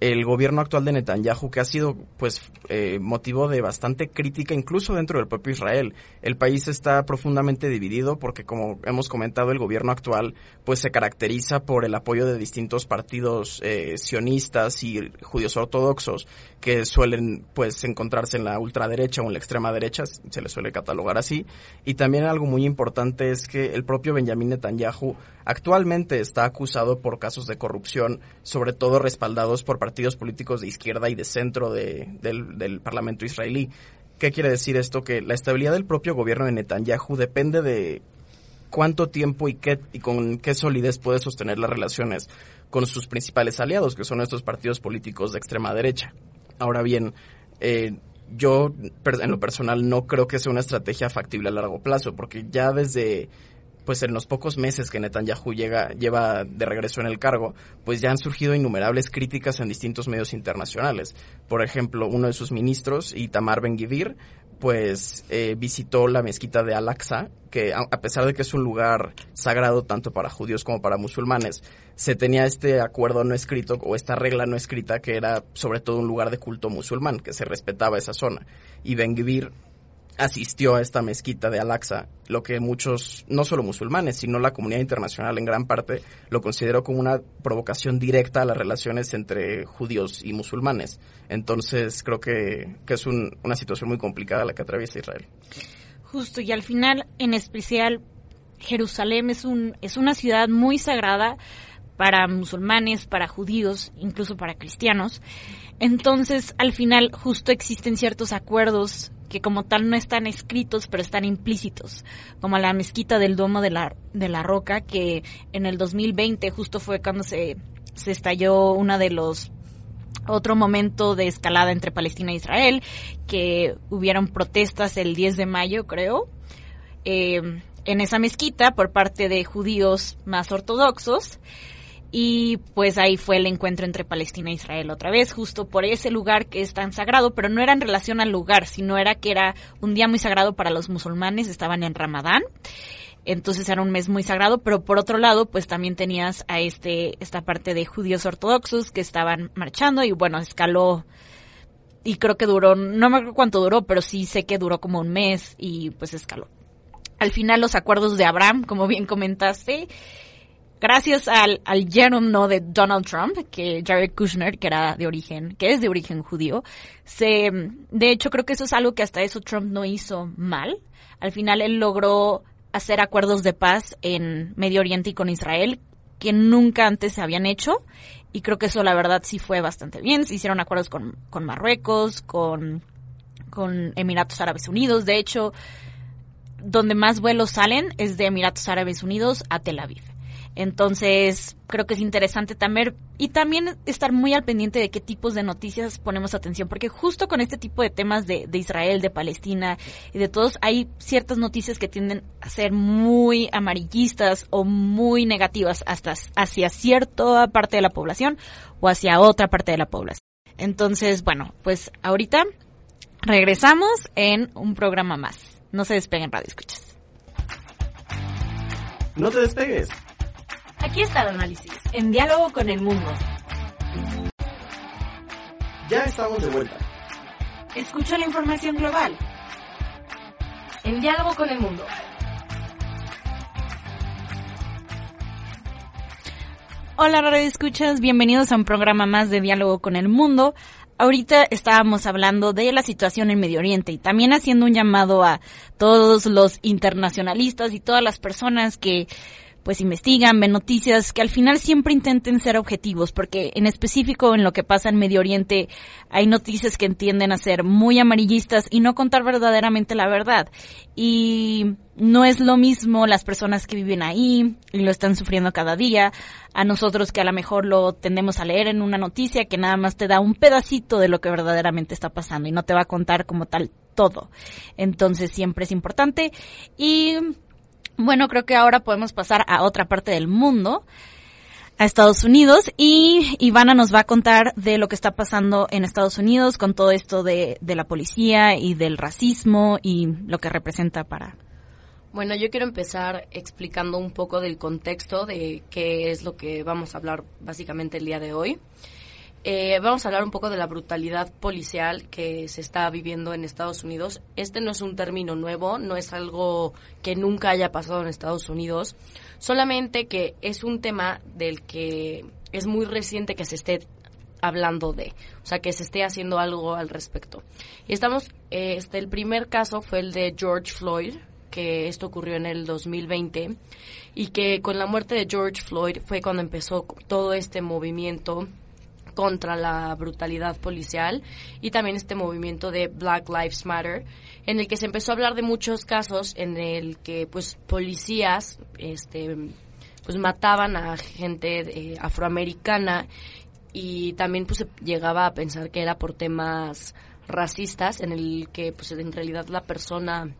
el gobierno actual de Netanyahu, que ha sido pues eh, motivo de bastante crítica incluso dentro del propio Israel. El país está profundamente dividido porque como hemos comentado el gobierno actual pues se caracteriza por el apoyo de distintos partidos eh, sionistas y judíos ortodoxos que suelen pues encontrarse en la ultraderecha o en la extrema derecha, se les suele catalogar así. Y también algo muy importante es que el propio Benjamin Netanyahu actualmente está acusado por casos de corrupción, sobre todo respaldados por partidos políticos de izquierda y de centro de, del, Parlamento israelí. ¿Qué quiere decir esto? Que la estabilidad del propio gobierno de Netanyahu depende de cuánto tiempo y, qué, y con qué solidez puede sostener las relaciones con sus principales aliados, que son estos partidos políticos de extrema derecha. Ahora bien, eh, yo en lo personal no creo que sea una estrategia factible a largo plazo, porque ya desde pues en los pocos meses que Netanyahu llega, lleva de regreso en el cargo, pues ya han surgido innumerables críticas en distintos medios internacionales. Por ejemplo, uno de sus ministros, Itamar Ben-Gvir, pues eh, visitó la mezquita de Al-Aqsa, que a, pesar de que es un lugar sagrado tanto para judíos como para musulmanes, se tenía este acuerdo no escrito o esta regla no escrita que era sobre todo un lugar de culto musulmán, que se respetaba esa zona. Y Ben Gvir asistió a esta mezquita de Al-Aqsa, lo que muchos, no solo musulmanes, sino la comunidad internacional en gran parte, lo consideró como una provocación directa a las relaciones entre judíos y musulmanes. Entonces creo que, que es una situación muy complicada la que atraviesa Israel.
Justo, y al final, en especial, Jerusalén es, un, es una ciudad muy sagrada para musulmanes, para judíos, incluso para cristianos. Entonces, al final, justo existen ciertos acuerdos que como tal no están escritos, pero están implícitos, como la mezquita del Domo de la, de la Roca, que en el 2020 justo fue cuando se, se estalló una de los otro momento de escalada entre Palestina e Israel, que hubieron protestas el 10 de mayo, creo, eh, en esa mezquita por parte de judíos más ortodoxos. Y pues ahí fue el encuentro entre Palestina e Israel otra vez, justo por ese lugar que es tan sagrado, pero no era en relación al lugar, sino era que era un día muy sagrado para los musulmanes, estaban en Ramadán. Entonces era un mes muy sagrado, pero por otro lado, pues también tenías a este, esta parte de judíos ortodoxos que estaban marchando y bueno, escaló y creo que duró, no me acuerdo cuánto duró, pero sí sé que duró como un mes y pues escaló. Al final los acuerdos de Abraham, como bien comentaste, gracias al, al no de Donald Trump, que Jared Kushner, que era de origen, que es de origen judío, se, de hecho creo que eso es algo que hasta eso Trump no hizo mal. Al final él logró hacer acuerdos de paz en Medio Oriente y con Israel que nunca antes se habían hecho y creo que eso la verdad sí fue bastante bien. Se hicieron acuerdos con, con Marruecos, con, con Emiratos Árabes Unidos. De hecho, donde más vuelos salen es de Emiratos Árabes Unidos a Tel Aviv. Entonces, creo que es interesante también y también estar muy al pendiente de qué tipos de noticias ponemos atención, porque justo con este tipo de temas de, Israel, de Palestina y de todos, hay ciertas noticias que tienden a ser muy amarillistas o muy negativas hasta hacia cierta parte de la población o hacia otra parte de la población. Entonces, bueno, pues ahorita regresamos en un programa más. No se despeguen, Radio Escuchas.
No te despegues.
Aquí está el análisis, en diálogo con el mundo.
Ya estamos de vuelta.
Escucha la información global. En diálogo con el mundo.
Hola, Radio Escuchas, bienvenidos a un programa más de Diálogo con el Mundo. Ahorita estábamos hablando de la situación en Medio Oriente y también haciendo un llamado a todos los internacionalistas y todas las personas que pues investigan, ven noticias, que al final siempre intenten ser objetivos, porque en específico en lo que pasa en Medio Oriente hay noticias que tienden a ser muy amarillistas y no contar verdaderamente la verdad. Y no es lo mismo las personas que viven ahí y lo están sufriendo cada día, a nosotros que a lo mejor lo tendemos a leer en una noticia que nada más te da un pedacito de lo que verdaderamente está pasando y no te va a contar como tal todo. Entonces siempre es importante y bueno, creo que ahora podemos pasar a otra parte del mundo, a Estados Unidos, y Ivana nos va a contar de lo que está pasando en Estados Unidos con todo esto de, de la policía y del racismo y lo que representa para...
Bueno, yo quiero empezar explicando un poco del contexto de qué es lo que vamos a hablar básicamente el día de hoy. Eh, vamos a hablar un poco de la brutalidad policial que se está viviendo en Estados Unidos. Este no es un término nuevo, no es algo que nunca haya pasado en Estados Unidos, solamente que es un tema del que es muy reciente que se esté hablando de, o sea, que se esté haciendo algo al respecto. Y estamos, eh, este, el primer caso fue el de George Floyd, que esto ocurrió en el 2020 y que con la muerte de George Floyd fue cuando empezó todo este movimiento contra la brutalidad policial y también este movimiento de Black Lives Matter en el que se empezó a hablar de muchos casos en el que pues policías este pues mataban a gente eh, afroamericana y también pues llegaba a pensar que era por temas racistas en el que pues en realidad la persona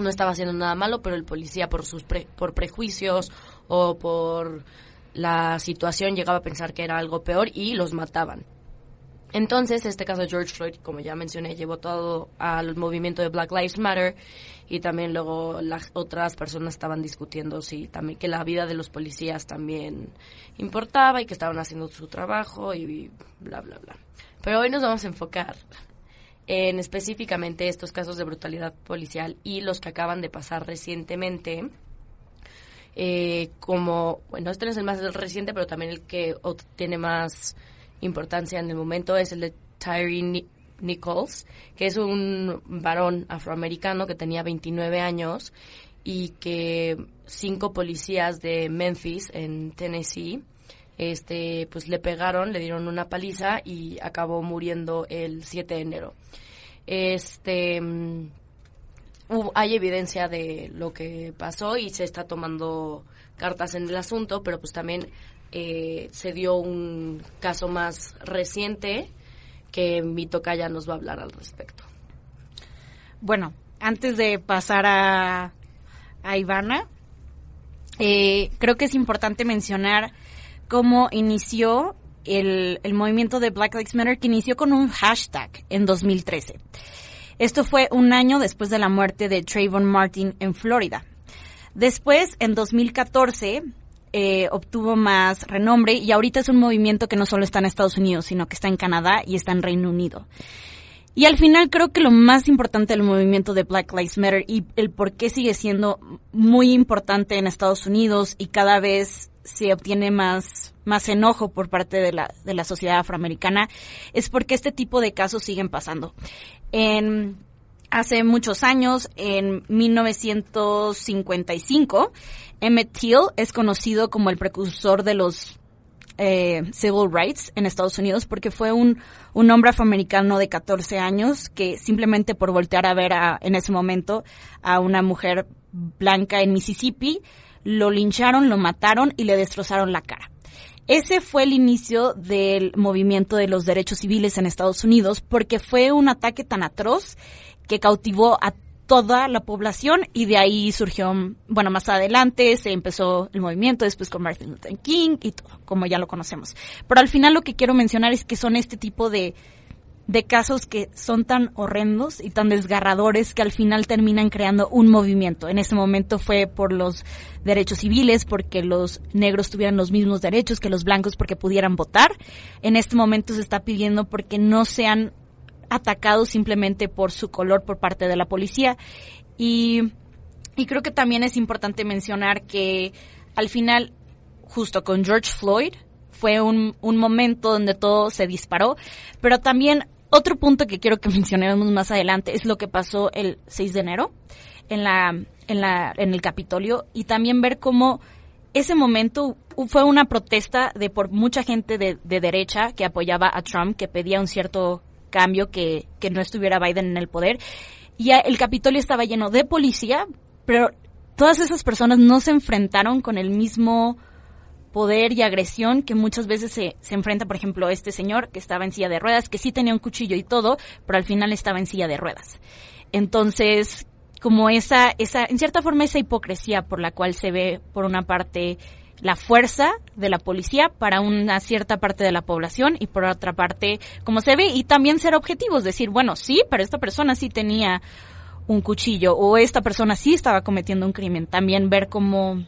no estaba haciendo nada malo pero el policía por sus por prejuicios o por la situación llegaba a pensar que era algo peor y los mataban. Entonces, este caso de George Floyd, como ya mencioné, llevó todo al movimiento de Black Lives Matter y también luego las otras personas estaban discutiendo si también que la vida de los policías también importaba y que estaban haciendo su trabajo y bla bla bla. Pero hoy nos vamos a enfocar en específicamente estos casos de brutalidad policial y los que acaban de pasar recientemente eh, como, bueno, este no es el más reciente, pero también el que tiene más importancia en el momento es el de Tyree Nichols, que es un varón afroamericano que tenía 29 años y que cinco policías de Memphis, en Tennessee, este, pues le pegaron, le dieron una paliza y acabó muriendo el 7 de enero. Este, mm, hay evidencia de lo que pasó y se está tomando cartas en el asunto, pero pues también eh, se dio un caso más reciente que mi ya nos va a hablar al respecto.
Bueno, antes de pasar a, a Ivana, eh, creo que es importante mencionar cómo inició el, el movimiento de Black Lives Matter, que inició con un hashtag en 2013. Esto fue un año después de la muerte de Trayvon Martin en Florida. Después, en 2014, eh, obtuvo más renombre y ahorita es un movimiento que no solo está en Estados Unidos, sino que está en Canadá y está en Reino Unido. Y al final creo que lo más importante del movimiento de Black Lives Matter y el por qué sigue siendo muy importante en Estados Unidos y cada vez se obtiene más, más enojo por parte de la, de la sociedad afroamericana es porque este tipo de casos siguen pasando. En, hace muchos años, en 1955, Emmett Till es conocido como el precursor de los eh, civil rights en Estados Unidos porque fue un, un hombre afroamericano de 14 años que simplemente por voltear a ver a, en ese momento a una mujer blanca en Mississippi lo lincharon, lo mataron y le destrozaron la cara. Ese fue el inicio del movimiento de los derechos civiles en Estados Unidos porque fue un ataque tan atroz que cautivó a toda la población y de ahí surgió, bueno, más adelante se empezó el movimiento, después con Martin Luther King y todo, como ya lo conocemos. Pero al final lo que quiero mencionar es que son este tipo de, de casos que son tan horrendos y tan desgarradores que al final terminan creando un movimiento. En ese momento fue por los derechos civiles, porque los negros tuvieran los mismos derechos que los blancos porque pudieran votar. En este momento se está pidiendo porque no sean atacados simplemente por su color por parte de la policía. Y, y creo que también es importante mencionar que al final, justo con George Floyd, fue un, un momento donde todo se disparó, pero también otro punto que quiero que mencionemos más adelante es lo que pasó el 6 de enero en la en la en el Capitolio y también ver cómo ese momento fue una protesta de por mucha gente de, de derecha que apoyaba a Trump, que pedía un cierto cambio, que, que no estuviera Biden en el poder. Y el Capitolio estaba lleno de policía, pero todas esas personas no se enfrentaron con el mismo poder y agresión que muchas veces se, se enfrenta, por ejemplo, este señor que estaba en silla de ruedas, que sí tenía un cuchillo y todo, pero al final estaba en silla de ruedas. Entonces, como esa, esa, en cierta forma, esa hipocresía por la cual se ve, por una parte, la fuerza de la policía para una cierta parte de la población y por otra parte, como se ve, y también ser objetivos, decir, bueno, sí, pero esta persona sí tenía un cuchillo o esta persona sí estaba cometiendo un crimen. También ver cómo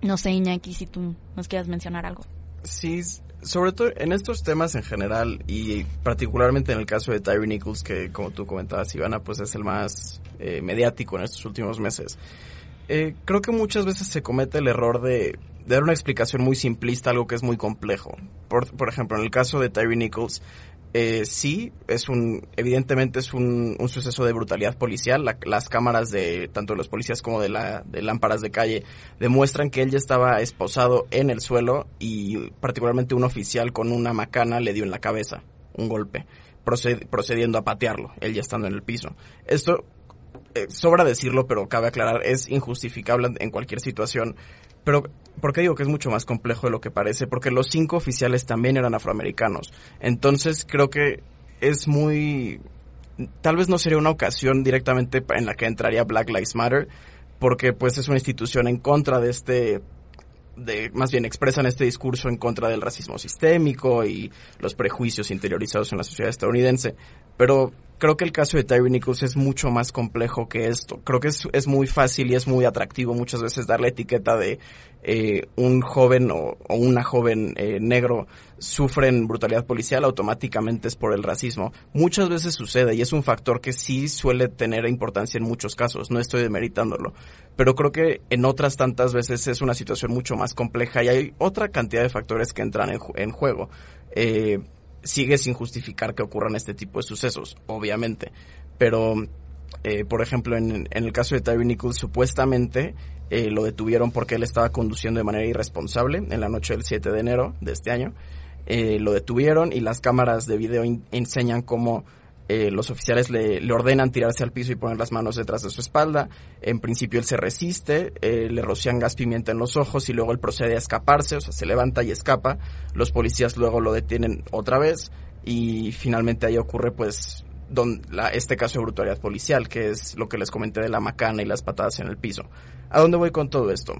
no sé, Iñaki, si tú nos quieras mencionar algo.
Sí, sobre todo en estos temas en general y particularmente en el caso de Tyree Nichols, que como tú comentabas, Ivana, pues es el más eh, mediático en estos últimos meses. Eh, creo que muchas veces se comete el error de, dar una explicación muy simplista algo que es muy complejo. Por, ejemplo, en el caso de Tyree Nichols, eh, sí, es un, evidentemente es un, un suceso de brutalidad policial. las cámaras de tanto de los policías como de, la, de lámparas de calle demuestran que él ya estaba esposado en el suelo y particularmente un oficial con una macana le dio en la cabeza un golpe, procediendo a patearlo, él ya estando en el piso. Esto eh, sobra decirlo, pero cabe aclarar, es injustificable en cualquier situación. Pero, ¿por qué digo que es mucho más complejo de lo que parece? Porque los cinco oficiales también eran afroamericanos. Entonces, creo que es muy... Tal vez no sería una ocasión directamente en la que entraría Black Lives Matter, porque pues es una institución en contra de este de, más bien expresan este discurso en contra del racismo sistémico y los prejuicios interiorizados en la sociedad estadounidense. Pero creo que el caso de Tyree es mucho más complejo que esto. Creo que es, es muy fácil y es muy atractivo muchas veces dar la etiqueta de eh, un joven o, una joven eh, negro sufren brutalidad policial, automáticamente es por el racismo. Muchas veces sucede y es un factor que sí suele tener importancia en muchos casos, no estoy demeritándolo. Pero creo que en otras tantas veces es una situación mucho más compleja y hay otra cantidad de factores que entran en, en juego. Eh, sigue sin justificar que ocurran este tipo de sucesos, obviamente. Pero, eh, por ejemplo, en, el caso de Tyree Nichols, supuestamente eh, lo detuvieron porque él estaba conduciendo de manera irresponsable en la noche del 7 de enero de este año. Eh, lo detuvieron y las cámaras de video enseñan cómo eh, los oficiales le, le, ordenan tirarse al piso y poner las manos detrás de su espalda. En principio él se resiste, eh, le rocian gas pimienta en los ojos y luego él procede a escaparse, o sea, se levanta y escapa. Los policías luego lo detienen otra vez y finalmente ahí ocurre pues don, la, este caso de brutalidad policial, que es lo que les comenté de la macana y las patadas en el piso. ¿A dónde voy con todo esto?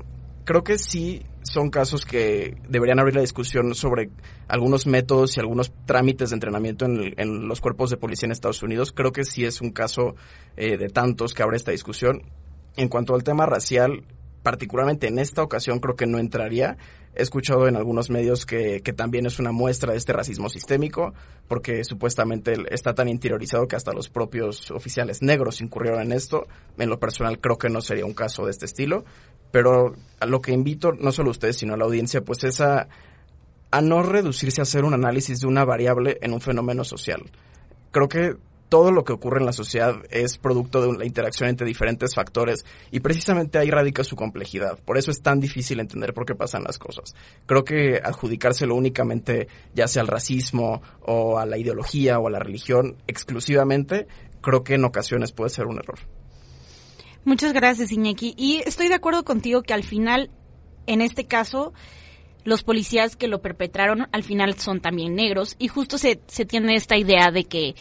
Creo que sí son casos que deberían abrir la discusión sobre algunos métodos y algunos trámites de entrenamiento en, los cuerpos de policía en Estados Unidos. Creo que sí es un caso eh, de tantos que abre esta discusión. En cuanto al tema racial, particularmente en esta ocasión creo que no entraría. He escuchado en algunos medios que, que, también es una muestra de este racismo sistémico, porque supuestamente está tan interiorizado que hasta los propios oficiales negros incurrieron en esto. En lo personal creo que no sería un caso de este estilo, pero a lo que invito, no solo a ustedes, sino a la audiencia, pues es a, no reducirse a hacer un análisis de una variable en un fenómeno social. Creo que todo lo que ocurre en la sociedad es producto de la interacción entre diferentes factores y precisamente ahí radica su complejidad. Por eso es tan difícil entender por qué pasan las cosas. Creo que adjudicárselo únicamente ya sea al racismo o a la ideología o a la religión exclusivamente, creo que en ocasiones puede ser un error.
Muchas gracias, Iñaki. Y estoy de acuerdo contigo que al final en este caso los policías que lo perpetraron al final son también negros y justo se, se tiene esta idea de que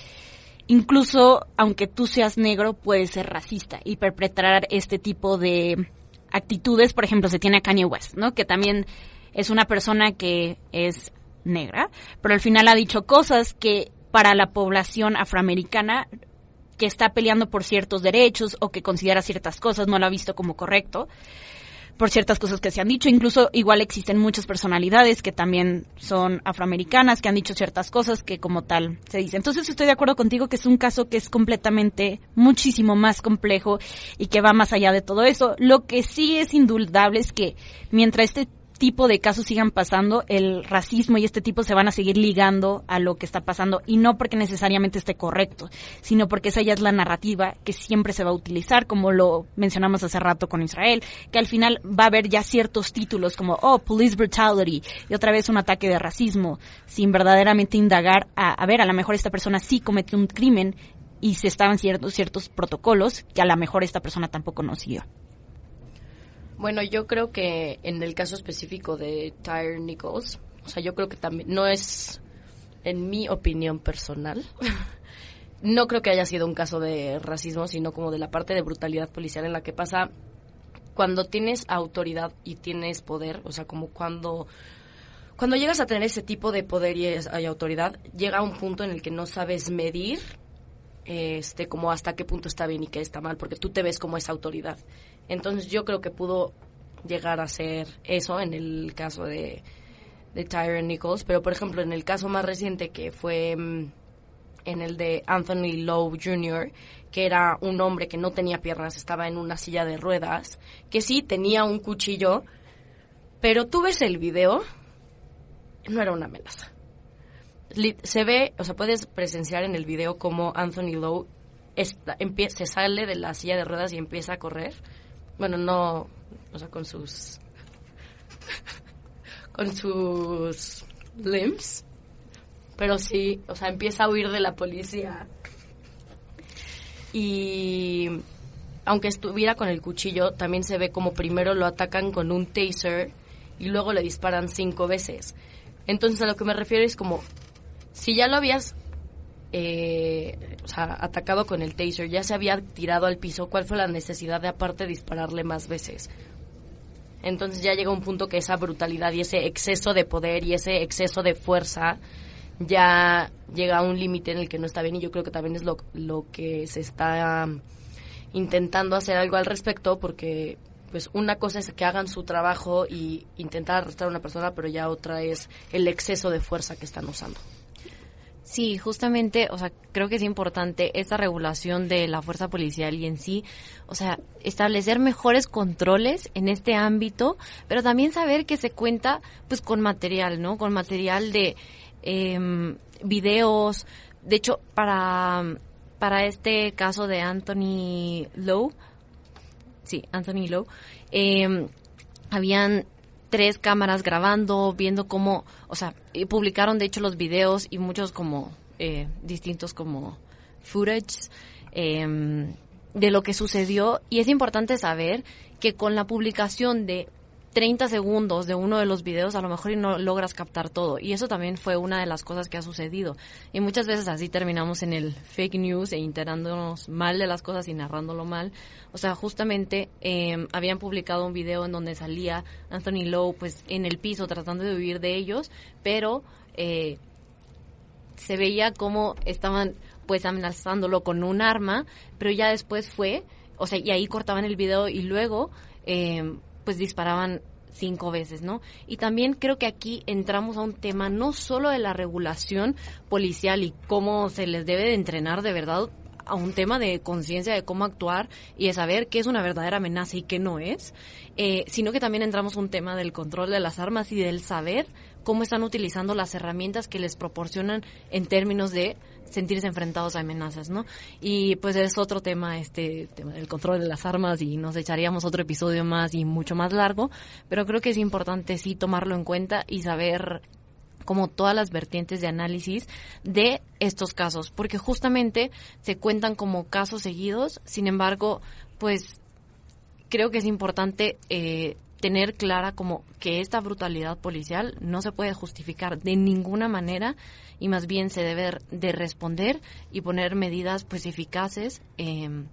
incluso aunque tú seas negro puedes ser racista y perpetrar este tipo de actitudes, por ejemplo, se tiene a Kanye West, ¿no? Que también es una persona que es negra, pero al final ha dicho cosas que para la población afroamericana que está peleando por ciertos derechos o que considera ciertas cosas no lo ha visto como correcto por ciertas cosas que se han dicho. Incluso igual existen muchas personalidades que también son afroamericanas, que han dicho ciertas cosas que como tal se dice. Entonces estoy de acuerdo contigo que es un caso que es completamente muchísimo más complejo y que va más allá de todo eso. Lo que sí es indudable es que mientras este tipo de casos sigan pasando, el racismo y este tipo se van a seguir ligando a lo que está pasando y no porque necesariamente esté correcto, sino porque esa ya es la narrativa que siempre se va a utilizar, como lo mencionamos hace rato con Israel, que al final va a haber ya ciertos títulos como, oh, police brutality y otra vez un ataque de racismo, sin verdaderamente indagar a, a ver, a lo mejor esta persona sí cometió un crimen y se estaban ciertos, ciertos protocolos que a lo mejor esta persona tampoco nos siguió.
Bueno, yo creo que en el caso específico de Tyre Nichols, o sea, yo creo que también no es, en mi opinión personal, no creo que haya sido un caso de racismo, sino como de la parte de brutalidad policial en la que pasa cuando tienes autoridad y tienes poder, o sea, como cuando cuando llegas a tener ese tipo de poder y, y autoridad, llega a un punto en el que no sabes medir este como hasta qué punto está bien y qué está mal, porque tú te ves como esa autoridad. Entonces yo creo que pudo llegar a ser eso en el caso de, de Tyron Nichols, pero por ejemplo en el caso más reciente que fue mm, en el de Anthony Lowe Jr., que era un hombre que no tenía piernas, estaba en una silla de ruedas, que sí tenía un cuchillo, pero tú ves el video, no era una amenaza se ve, o sea, puedes presenciar en el video cómo Anthony Lowe se sale de la silla de ruedas y empieza a correr. Bueno, no, o sea, con sus con sus limbs, pero sí, o sea, empieza a huir de la policía. Y aunque estuviera con el cuchillo, también se ve como primero lo atacan con un taser y luego le disparan cinco veces. Entonces a lo que me refiero es como si ya lo habías eh, o sea, atacado con el taser, ya se había tirado al piso, ¿cuál fue la necesidad de aparte dispararle más veces? Entonces ya llega un punto que esa brutalidad y ese exceso de poder y ese exceso de fuerza ya llega a un límite en el que no está bien y yo creo que también es lo, lo que se está um, intentando hacer algo al respecto porque pues una cosa es que hagan su trabajo y intentar arrestar a una persona, pero ya otra es el exceso de fuerza que están usando.
Sí, justamente, o sea, creo que es importante esta regulación de la fuerza policial y en sí, o sea, establecer mejores controles en este ámbito, pero también saber que se cuenta, pues, con material, ¿no? Con material de eh, videos. De hecho, para, para este caso de Anthony Lowe, sí, Anthony Lowe, eh, habían tres cámaras grabando, viendo cómo, o sea, publicaron de hecho los videos y muchos como eh, distintos como footage em, de lo que sucedió. Y es importante saber que con la publicación de 30 segundos de uno de los videos a lo mejor no logras captar todo. Y eso también fue una de las cosas que ha sucedido. Y muchas veces así terminamos en el fake news e enterándonos mal de las cosas y narrándolo mal. O sea, justamente eh, habían publicado un video en donde salía Anthony Lowe pues en el piso tratando de huir de ellos, pero eh, se veía como estaban pues amenazándolo con un arma, pero ya después fue, o sea, y ahí cortaban el video y luego... Eh, pues disparaban cinco veces, ¿no? Y también creo que aquí entramos a un tema no solo de la regulación policial y cómo se les debe de entrenar de verdad a un tema de conciencia de cómo actuar y de saber qué es una verdadera amenaza y qué no es, eh, sino que también entramos a un tema del control de las armas y del saber cómo están utilizando las herramientas que les proporcionan en términos de sentirse enfrentados a amenazas, ¿no? Y pues es otro tema, este, tema del control de las armas y nos echaríamos otro episodio más y mucho más largo, pero creo que es importante sí tomarlo en cuenta y saber como todas las vertientes de análisis de estos casos, porque justamente se cuentan como casos seguidos, sin embargo, pues creo que es importante eh, tener clara como que esta brutalidad policial no se puede justificar de ninguna manera y más bien se debe de responder y poner medidas pues eficaces em,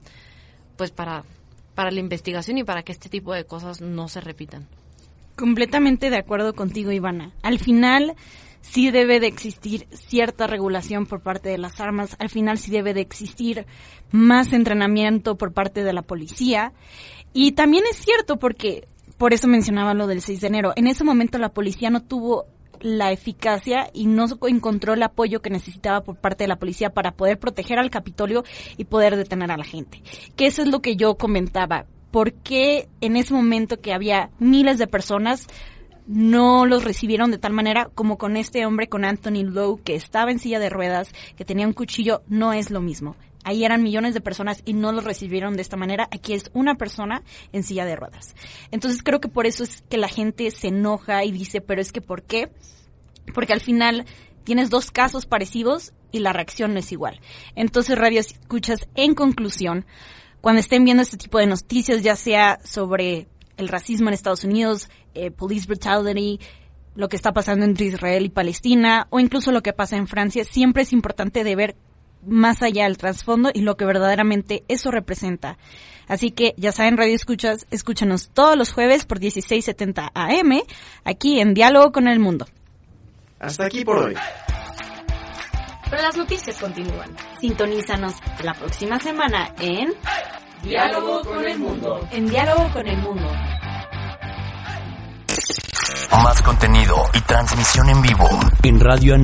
pues para para la investigación y para que este tipo de cosas no se repitan.
Completamente de acuerdo contigo, Ivana. Al final sí debe de existir cierta regulación por parte de las armas, al final sí debe de existir más entrenamiento por parte de la policía. Y también es cierto porque, por eso mencionaba lo del 6 de enero, en ese momento la policía no tuvo la eficacia y no encontró el apoyo que necesitaba por parte de la policía para poder proteger al Capitolio y poder detener a la gente. Que eso es lo que yo comentaba. ¿Por qué en ese momento que había miles de personas no los recibieron de tal manera como con este hombre, con Anthony Lowe, que estaba en silla de ruedas, que tenía un cuchillo, no es lo mismo. Ahí eran millones de personas y no los recibieron de esta manera. Aquí es una persona en silla de ruedas. Entonces creo que por eso es que la gente se enoja y dice, pero es que ¿por qué? Porque al final tienes dos casos parecidos y la reacción no es igual. Entonces, radio escuchas, en conclusión, cuando estén viendo este tipo de noticias, ya sea sobre el racismo en Estados Unidos, eh, police brutality, lo que está pasando entre Israel y Palestina, o incluso lo que pasa en Francia, siempre es importante de ver más allá del trasfondo y lo que verdaderamente eso representa. Así que ya saben, Radio Escuchas, escúchanos todos los jueves por 1670 AM, aquí en Diálogo con el Mundo.
Hasta aquí por hoy.
Pero las noticias continúan.
Sintonízanos la próxima semana en
Diálogo con el Mundo.
En Diálogo con el Mundo.
Más contenido y transmisión en vivo en Radio